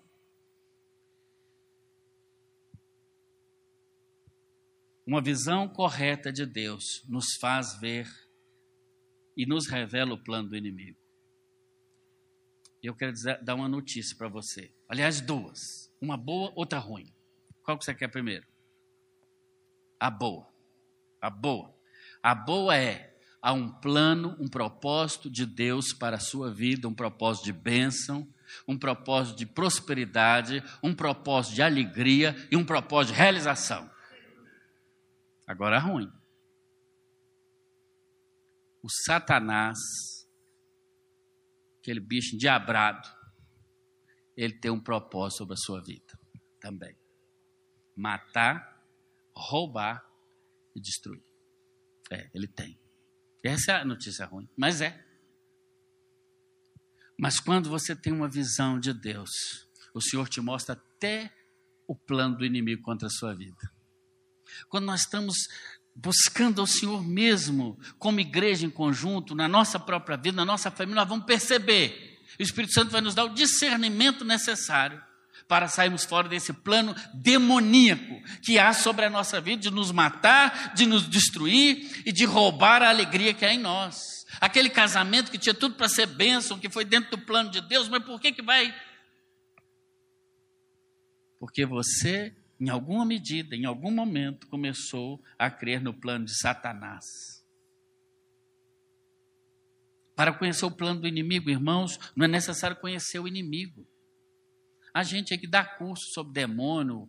uma visão correta de Deus nos faz ver e nos revela o plano do inimigo. Eu quero dizer, dar uma notícia para você. Aliás, duas. Uma boa, outra ruim. Qual que você quer primeiro? A boa. A boa. A boa é há um plano, um propósito de Deus para a sua vida, um propósito de bênção, um propósito de prosperidade, um propósito de alegria e um propósito de realização. Agora é ruim. O Satanás, aquele bicho endiabrado, ele tem um propósito sobre a sua vida também: matar, roubar e destruir. É, ele tem. Essa é a notícia ruim, mas é. Mas quando você tem uma visão de Deus, o Senhor te mostra até o plano do inimigo contra a sua vida. Quando nós estamos buscando ao Senhor mesmo, como igreja em conjunto, na nossa própria vida, na nossa família, nós vamos perceber. O Espírito Santo vai nos dar o discernimento necessário para sairmos fora desse plano demoníaco que há sobre a nossa vida de nos matar, de nos destruir e de roubar a alegria que há em nós. Aquele casamento que tinha tudo para ser bênção, que foi dentro do plano de Deus, mas por que que vai? Porque você, em alguma medida, em algum momento, começou a crer no plano de Satanás. Para conhecer o plano do inimigo, irmãos, não é necessário conhecer o inimigo. A gente é que dá curso sobre demônio,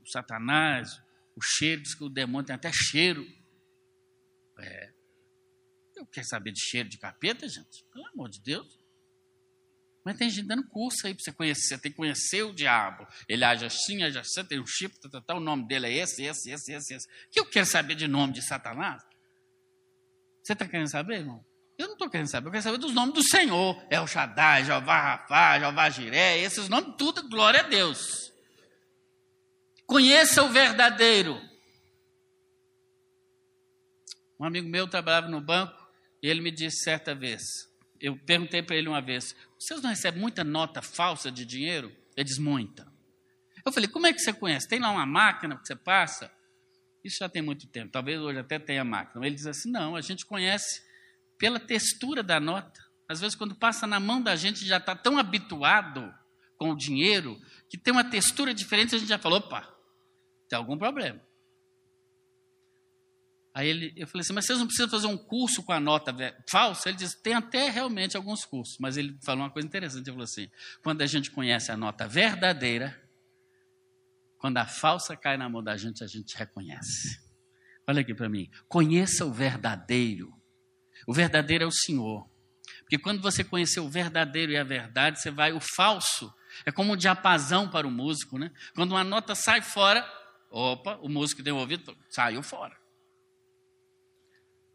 o Satanás, o cheiro, diz que o demônio tem até cheiro. É. Eu quero saber de cheiro de capeta, gente? Pelo amor de Deus. Mas tem gente dando curso aí para você conhecer. Você tem que conhecer o diabo. Ele age assim, age assim, tem um chip, tá, tá, tá, o nome dele é esse, esse, esse, esse, esse. Que eu quero saber de nome de Satanás? Você está querendo saber, irmão? Eu não estou querendo saber, eu quero saber dos nomes do Senhor. É o Shaddai, Jeová Rafá, Jeová Jiré, esses nomes, tudo, glória a Deus. Conheça o verdadeiro. Um amigo meu trabalhava no banco e ele me disse certa vez, eu perguntei para ele uma vez, vocês não recebem muita nota falsa de dinheiro? Ele diz, muita. Eu falei, como é que você conhece? Tem lá uma máquina que você passa? Isso já tem muito tempo, talvez hoje até tenha máquina. Ele diz assim, não, a gente conhece pela textura da nota. Às vezes, quando passa na mão da gente, já está tão habituado com o dinheiro, que tem uma textura diferente, a gente já falou, opa, tem algum problema. Aí ele, eu falei assim, mas vocês não precisam fazer um curso com a nota falsa? Ele disse, tem até realmente alguns cursos, mas ele falou uma coisa interessante, ele falou assim, quando a gente conhece a nota verdadeira, quando a falsa cai na mão da gente, a gente reconhece. Olha aqui para mim, conheça o verdadeiro, o verdadeiro é o Senhor. Porque quando você conhecer o verdadeiro e a verdade, você vai, o falso, é como um diapasão para o músico, né? Quando uma nota sai fora, opa, o músico deu ouvido, saiu fora.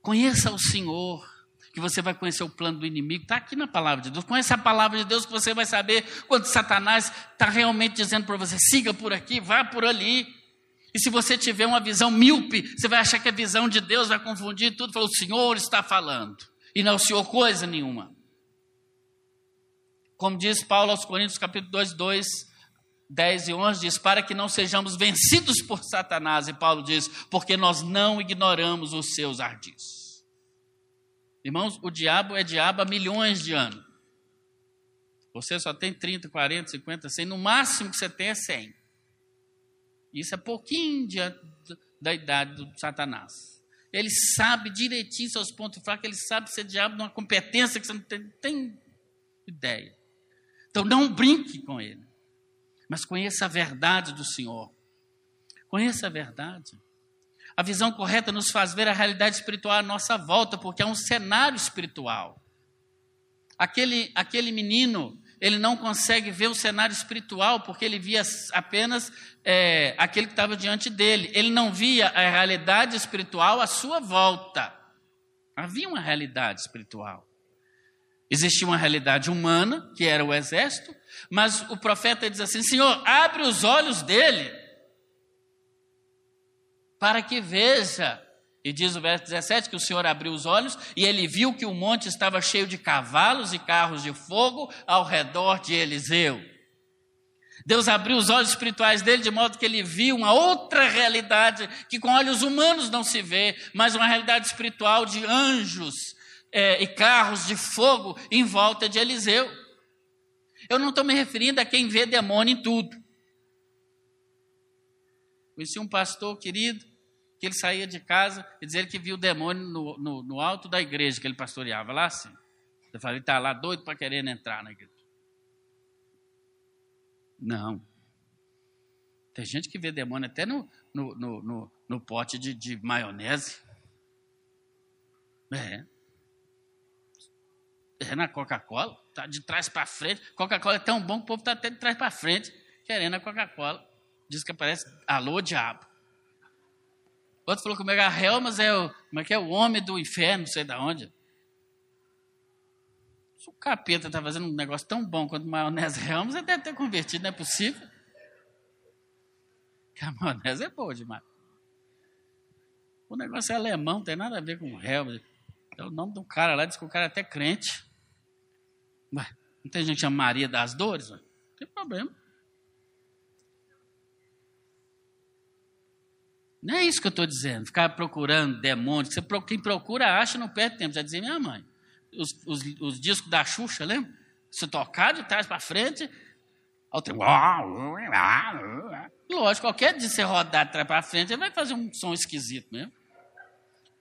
Conheça o Senhor, que você vai conhecer o plano do inimigo. Está aqui na palavra de Deus. Conheça a palavra de Deus, que você vai saber quando Satanás está realmente dizendo para você: siga por aqui, vá por ali. E se você tiver uma visão míope, você vai achar que a visão de Deus vai confundir tudo. Falou, o Senhor está falando. E não o Senhor coisa nenhuma. Como diz Paulo aos Coríntios, capítulo 2, 2, 10 e 11, diz: Para que não sejamos vencidos por Satanás. E Paulo diz: Porque nós não ignoramos os seus ardis. Irmãos, o diabo é diabo há milhões de anos. Você só tem 30, 40, 50, 100. No máximo que você tem é 100. Isso é pouquinho diante da idade do Satanás. Ele sabe direitinho seus pontos fracos, ele sabe ser diabo numa competência que você não tem, tem ideia. Então não brinque com ele, mas conheça a verdade do Senhor. Conheça a verdade. A visão correta nos faz ver a realidade espiritual à nossa volta, porque é um cenário espiritual. Aquele, aquele menino ele não consegue ver o cenário espiritual, porque ele via apenas é, aquele que estava diante dele. Ele não via a realidade espiritual à sua volta. Havia uma realidade espiritual. Existia uma realidade humana, que era o exército, mas o profeta diz assim: Senhor, abre os olhos dele, para que veja e diz o verso 17 que o Senhor abriu os olhos e ele viu que o monte estava cheio de cavalos e carros de fogo ao redor de Eliseu. Deus abriu os olhos espirituais dele de modo que ele viu uma outra realidade que com olhos humanos não se vê, mas uma realidade espiritual de anjos é, e carros de fogo em volta de Eliseu. Eu não estou me referindo a quem vê demônio em tudo. Conheci um pastor querido que ele saía de casa e dizia que viu demônio no, no, no, alto da igreja que ele pastoreava, lá assim. Eu falei, está lá doido para querer entrar na igreja. Não. Tem gente que vê demônio até no, no, no, no pote de, de maionese. É. É na Coca-Cola, tá de trás para frente. Coca-Cola é tão bom que o povo está até de trás para frente, querendo a Coca-Cola. Diz que aparece, alô, diabo. Outro falou que o Helmas é o, como é que é, o homem do inferno, não sei de onde. Se o capeta está fazendo um negócio tão bom quanto maionese Helmas, ele deve ter convertido, não é possível. Que a maionese é boa demais. O negócio é alemão, não tem nada a ver com Helmas. É o nome do cara lá, diz que o cara é até crente. Ué, não tem gente que chama Maria das Dores? Ué? Não tem problema. Não é isso que eu estou dizendo, ficar procurando demônios. quem procura acha não perde tempo. Já dizia minha mãe. Os, os, os discos da Xuxa, lembra? Se tocar de trás para frente, Lógico, qualquer de você rodar de trás para frente, ele vai fazer um som esquisito mesmo.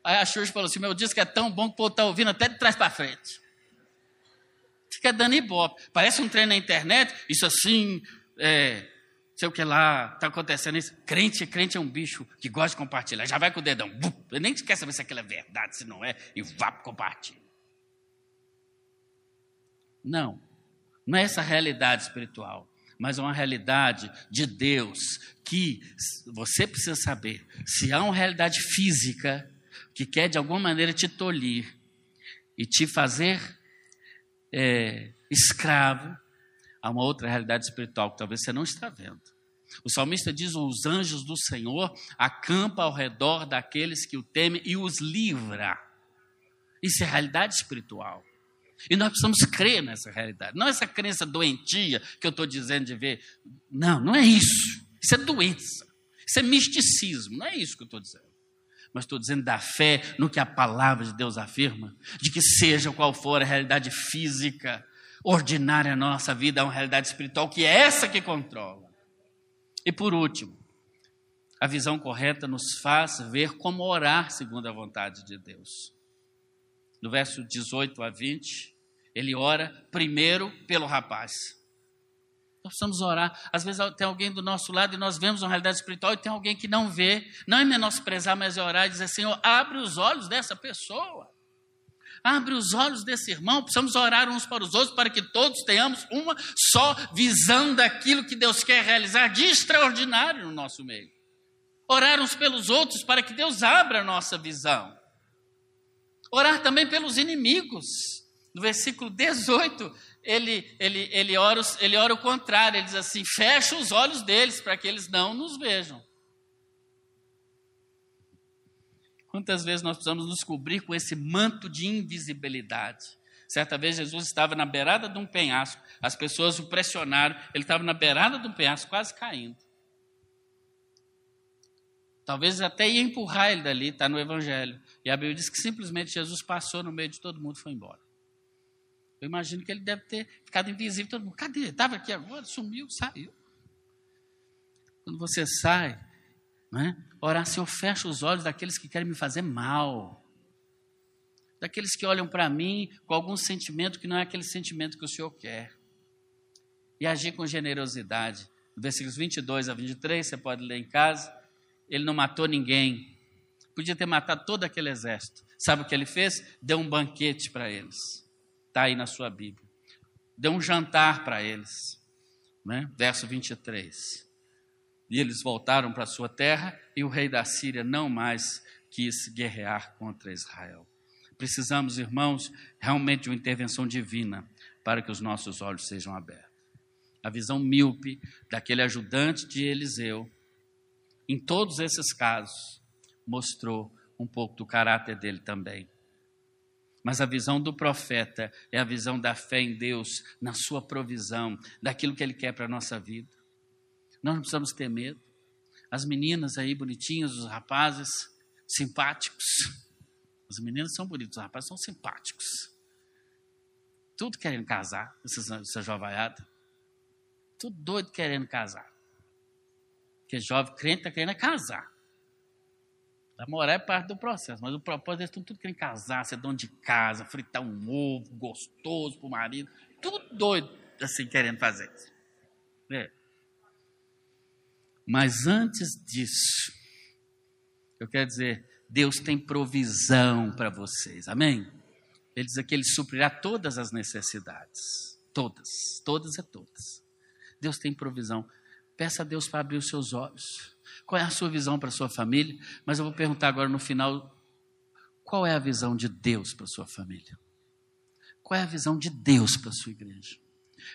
Aí a Xuxa falou assim: meu disco é tão bom que o povo está ouvindo até de trás para frente. Fica dando ibope. Parece um trem na internet, isso assim, é, sei o que lá, está acontecendo isso. Crente, crente é um bicho que gosta de compartilhar. Já vai com o dedão. Bum, nem quer saber se aquilo é verdade, se não é, e vá compartilhar. Não, não é essa realidade espiritual, mas é uma realidade de Deus que você precisa saber. Se há uma realidade física, que quer de alguma maneira te tolir e te fazer é, escravo a uma outra realidade espiritual que talvez você não está vendo. O salmista diz: os anjos do Senhor acampam ao redor daqueles que o temem e os livra. Isso é realidade espiritual. E nós precisamos crer nessa realidade. Não essa crença doentia que eu estou dizendo de ver. Não, não é isso. Isso é doença. Isso é misticismo. Não é isso que eu estou dizendo mas estou dizendo da fé no que a palavra de Deus afirma, de que seja qual for a realidade física, ordinária na nossa vida, há uma realidade espiritual que é essa que controla. E por último, a visão correta nos faz ver como orar segundo a vontade de Deus. No verso 18 a 20, ele ora primeiro pelo rapaz. Nós precisamos orar. Às vezes tem alguém do nosso lado e nós vemos uma realidade espiritual e tem alguém que não vê. Não é menosprezar, mas é orar e dizer: Senhor, abre os olhos dessa pessoa. Abre os olhos desse irmão. Precisamos orar uns para os outros para que todos tenhamos uma só visão daquilo que Deus quer realizar de extraordinário no nosso meio. Orar uns pelos outros para que Deus abra a nossa visão. Orar também pelos inimigos. No versículo 18, ele, ele, ele, ora, ele ora o contrário, ele diz assim: fecha os olhos deles para que eles não nos vejam. Quantas vezes nós precisamos nos cobrir com esse manto de invisibilidade? Certa vez Jesus estava na beirada de um penhasco, as pessoas o pressionaram, ele estava na beirada de um penhasco, quase caindo. Talvez até ia empurrar ele dali, está no Evangelho. E a Bíblia diz que simplesmente Jesus passou no meio de todo mundo e foi embora. Eu imagino que ele deve ter ficado invisível. Todo mundo, cadê? Estava aqui agora, sumiu, saiu. Quando você sai, né? orar, Senhor, fecha os olhos daqueles que querem me fazer mal. Daqueles que olham para mim com algum sentimento que não é aquele sentimento que o Senhor quer. E agir com generosidade. Versículos 22 a 23, você pode ler em casa. Ele não matou ninguém. Podia ter matado todo aquele exército. Sabe o que ele fez? Deu um banquete para eles. Está aí na sua Bíblia. Deu um jantar para eles. Né? Verso 23. E eles voltaram para sua terra e o rei da Síria não mais quis guerrear contra Israel. Precisamos, irmãos, realmente de uma intervenção divina para que os nossos olhos sejam abertos. A visão míope daquele ajudante de Eliseu, em todos esses casos, mostrou um pouco do caráter dele também. Mas a visão do profeta é a visão da fé em Deus, na sua provisão, daquilo que Ele quer para a nossa vida. Nós não precisamos ter medo. As meninas aí bonitinhas, os rapazes simpáticos. As meninas são bonitas, os rapazes são simpáticos. Tudo querendo casar, essa, essa jovaiada. Tudo doido querendo casar. Porque jovem crente está querendo casar. Namorar é parte do processo, mas o propósito eles estão tudo querendo casar, ser dono de casa, fritar um ovo gostoso para o marido. Tudo doido, assim, querendo fazer isso. É. Mas antes disso, eu quero dizer, Deus tem provisão para vocês, amém? Ele diz aqui, Ele suprirá todas as necessidades. Todas, todas e todas. Deus tem provisão. Peça a Deus para abrir os seus olhos. Qual é a sua visão para a sua família? Mas eu vou perguntar agora no final: qual é a visão de Deus para a sua família? Qual é a visão de Deus para a sua igreja?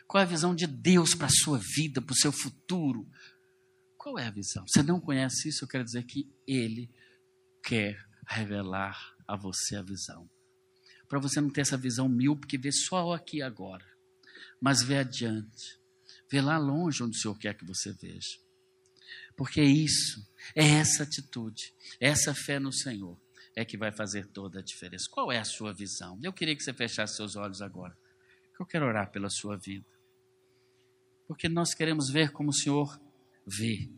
Qual é a visão de Deus para a sua vida, para o seu futuro? Qual é a visão? Você não conhece isso? Eu quero dizer que Ele quer revelar a você a visão. Para você não ter essa visão mil, porque vê só aqui agora, mas vê adiante, vê lá longe onde o Senhor quer que você veja. Porque é isso, é essa atitude, essa fé no Senhor é que vai fazer toda a diferença. Qual é a sua visão? Eu queria que você fechasse seus olhos agora. Eu quero orar pela sua vida. Porque nós queremos ver como o Senhor vê.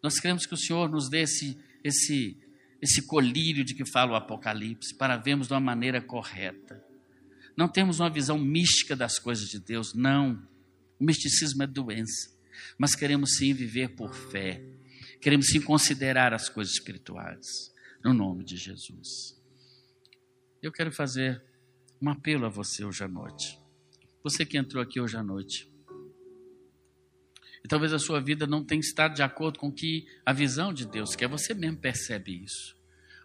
Nós queremos que o Senhor nos dê esse, esse, esse colírio de que fala o Apocalipse, para vermos de uma maneira correta. Não temos uma visão mística das coisas de Deus, não. O misticismo é doença. Mas queremos sim viver por fé. Queremos sim considerar as coisas espirituais. No nome de Jesus. Eu quero fazer um apelo a você hoje à noite. Você que entrou aqui hoje à noite. E talvez a sua vida não tenha estado de acordo com que a visão de Deus quer. Você mesmo percebe isso.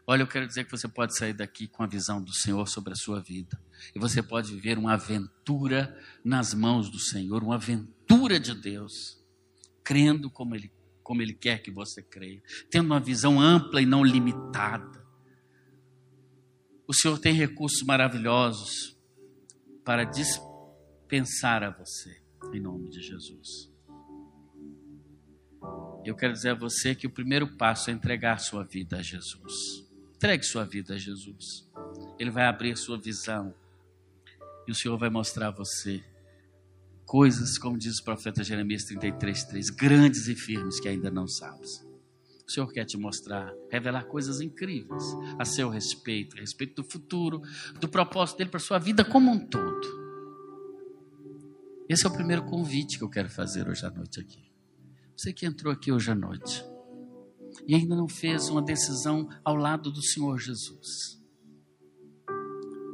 Olha, eu quero dizer que você pode sair daqui com a visão do Senhor sobre a sua vida. E você pode viver uma aventura nas mãos do Senhor, uma aventura de Deus, crendo como Ele, como Ele quer que você creia, tendo uma visão ampla e não limitada. O Senhor tem recursos maravilhosos para dispensar a você, em nome de Jesus. Eu quero dizer a você que o primeiro passo é entregar sua vida a Jesus. Entregue sua vida a Jesus. Ele vai abrir sua visão. E o Senhor vai mostrar a você coisas, como diz o profeta Jeremias 33, 3, grandes e firmes que ainda não sabes. O Senhor quer te mostrar, revelar coisas incríveis a seu respeito, a respeito do futuro, do propósito dele para sua vida como um todo. Esse é o primeiro convite que eu quero fazer hoje à noite aqui. Você que entrou aqui hoje à noite e ainda não fez uma decisão ao lado do Senhor Jesus.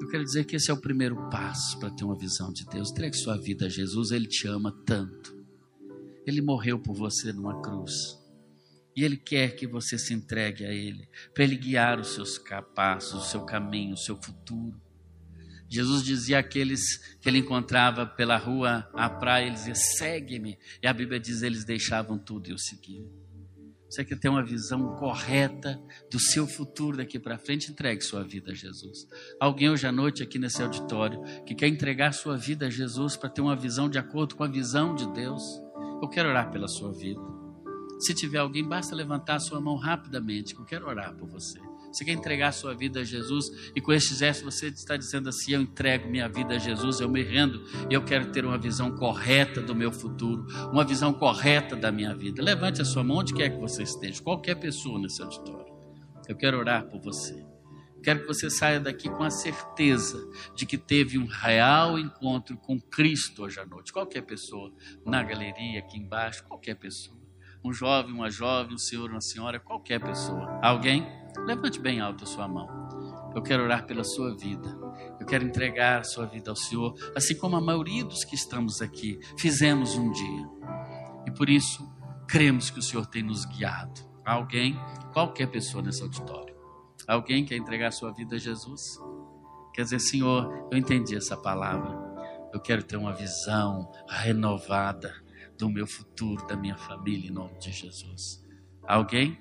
Quero dizer que esse é o primeiro passo para ter uma visão de Deus. Entregue sua vida a Jesus, Ele te ama tanto. Ele morreu por você numa cruz. E Ele quer que você se entregue a Ele, para Ele guiar os seus passos, o seu caminho, o seu futuro. Jesus dizia àqueles que ele encontrava pela rua, à praia, ele dizia: segue-me. E a Bíblia diz: eles deixavam tudo e o seguiam. Você quer ter uma visão correta do seu futuro daqui para frente? Entregue sua vida a Jesus. Alguém hoje à noite aqui nesse auditório que quer entregar sua vida a Jesus para ter uma visão de acordo com a visão de Deus? Eu quero orar pela sua vida. Se tiver alguém, basta levantar a sua mão rapidamente, que eu quero orar por você. Você quer entregar a sua vida a Jesus e com este gesto você está dizendo assim: Eu entrego minha vida a Jesus, eu me rendo e eu quero ter uma visão correta do meu futuro, uma visão correta da minha vida. Levante a sua mão onde quer que você esteja, qualquer pessoa nesse auditório. Eu quero orar por você. Quero que você saia daqui com a certeza de que teve um real encontro com Cristo hoje à noite. Qualquer pessoa, na galeria, aqui embaixo, qualquer pessoa um jovem, uma jovem, um senhor, uma senhora, qualquer pessoa. Alguém? Levante bem alto a sua mão. Eu quero orar pela sua vida. Eu quero entregar a sua vida ao Senhor, assim como a maioria dos que estamos aqui fizemos um dia. E por isso, cremos que o Senhor tem nos guiado. Alguém, qualquer pessoa nesse auditório. Alguém quer entregar a sua vida a Jesus? Quer dizer, Senhor, eu entendi essa palavra. Eu quero ter uma visão renovada do meu futuro, da minha família, em nome de Jesus. Alguém?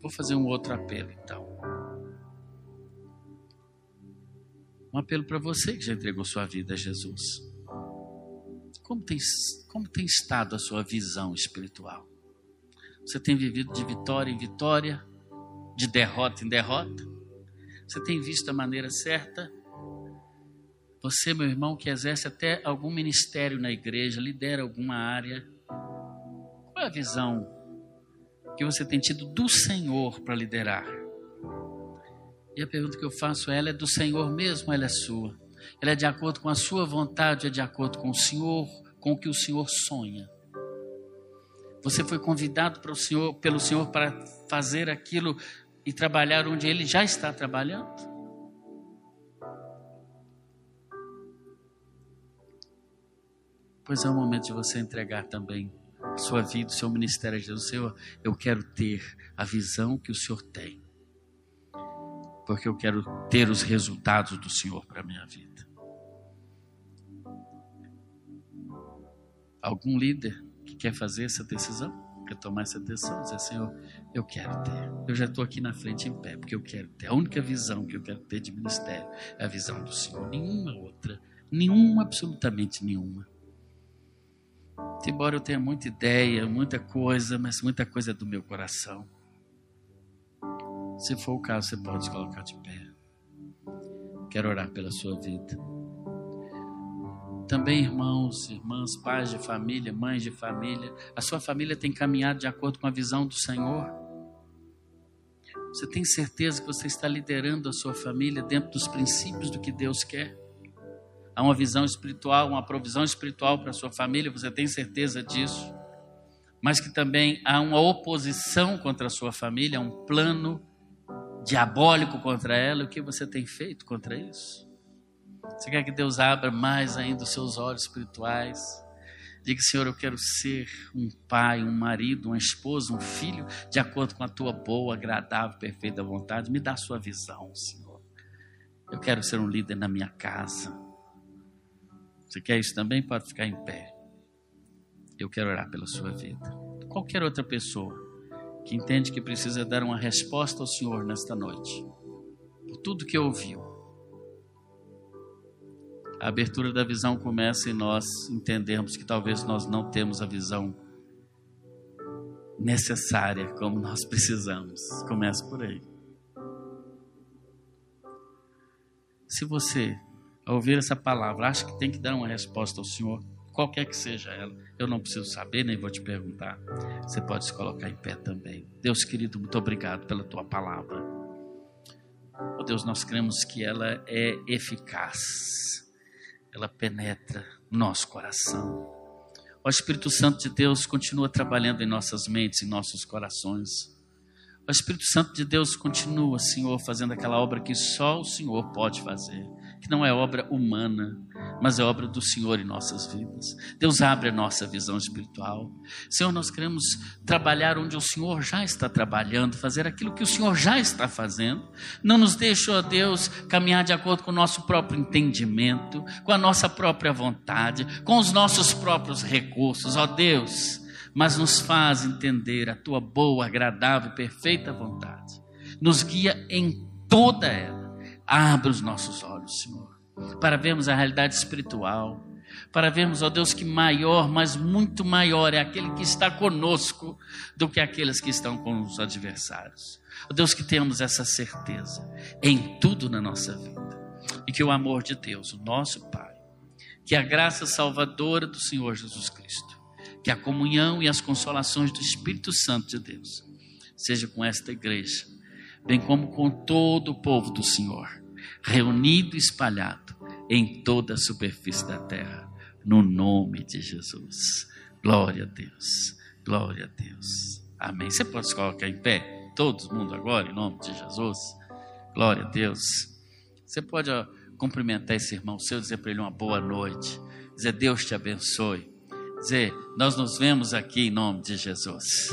Vou fazer um outro apelo então. Um apelo para você que já entregou sua vida a Jesus. Como tem, como tem estado a sua visão espiritual? Você tem vivido de vitória em vitória, de derrota em derrota? Você tem visto a maneira certa você, meu irmão, que exerce até algum ministério na igreja, lidera alguma área, qual é a visão que você tem tido do Senhor para liderar? E a pergunta que eu faço, ela é do Senhor mesmo, ela é sua? Ela é de acordo com a sua vontade, é de acordo com o Senhor, com o que o Senhor sonha? Você foi convidado para o Senhor, pelo Senhor para fazer aquilo e trabalhar onde Ele já está trabalhando? Pois é o momento de você entregar também sua vida, seu ministério a Jesus. Senhor, eu quero ter a visão que o Senhor tem. Porque eu quero ter os resultados do Senhor para a minha vida. Algum líder que quer fazer essa decisão? Quer tomar essa decisão? Dizer, Senhor, eu quero ter. Eu já estou aqui na frente em pé, porque eu quero ter. A única visão que eu quero ter de ministério é a visão do Senhor. Nenhuma outra. Nenhuma, absolutamente nenhuma. Embora eu tenha muita ideia, muita coisa, mas muita coisa é do meu coração. Se for o caso, você pode colocar de pé. Quero orar pela sua vida. Também, irmãos, irmãs, pais de família, mães de família, a sua família tem caminhado de acordo com a visão do Senhor? Você tem certeza que você está liderando a sua família dentro dos princípios do que Deus quer? Há uma visão espiritual, uma provisão espiritual para a sua família, você tem certeza disso? Mas que também há uma oposição contra a sua família, um plano diabólico contra ela. O que você tem feito contra isso? Você quer que Deus abra mais ainda os seus olhos espirituais? Diga, Senhor, eu quero ser um pai, um marido, uma esposa, um filho, de acordo com a tua boa, agradável, perfeita vontade. Me dá a sua visão, Senhor. Eu quero ser um líder na minha casa. Você quer isso também? Pode ficar em pé. Eu quero orar pela sua vida. Qualquer outra pessoa que entende que precisa dar uma resposta ao Senhor nesta noite, por tudo que ouviu a abertura da visão começa em nós entendermos que talvez nós não temos a visão necessária como nós precisamos. Começa por aí. Se você, ao ouvir essa palavra, acha que tem que dar uma resposta ao Senhor, qualquer que seja ela, eu não preciso saber, nem vou te perguntar. Você pode se colocar em pé também. Deus querido, muito obrigado pela tua palavra. Oh Deus, nós cremos que ela é eficaz ela penetra nosso coração. O Espírito Santo de Deus continua trabalhando em nossas mentes, em nossos corações. O Espírito Santo de Deus continua, Senhor, fazendo aquela obra que só o Senhor pode fazer, que não é obra humana, mas é obra do Senhor em nossas vidas. Deus abre a nossa visão espiritual. Senhor, nós queremos trabalhar onde o Senhor já está trabalhando, fazer aquilo que o Senhor já está fazendo. Não nos deixe, ó Deus, caminhar de acordo com o nosso próprio entendimento, com a nossa própria vontade, com os nossos próprios recursos, ó Deus, mas nos faz entender a tua boa, agradável, perfeita vontade. Nos guia em toda ela. Abre os nossos olhos, Senhor para vermos a realidade espiritual, para vermos, ó Deus, que maior, mas muito maior é aquele que está conosco do que aqueles que estão com os adversários. Ó Deus, que tenhamos essa certeza em tudo na nossa vida e que o amor de Deus, o nosso Pai, que a graça salvadora do Senhor Jesus Cristo, que a comunhão e as consolações do Espírito Santo de Deus seja com esta igreja, bem como com todo o povo do Senhor, reunido e espalhado em toda a superfície da terra, no nome de Jesus. Glória a Deus, glória a Deus. Amém. Você pode se colocar em pé, todo mundo agora, em nome de Jesus. Glória a Deus. Você pode ó, cumprimentar esse irmão seu, dizer para ele uma boa noite, dizer Deus te abençoe, dizer nós nos vemos aqui em nome de Jesus.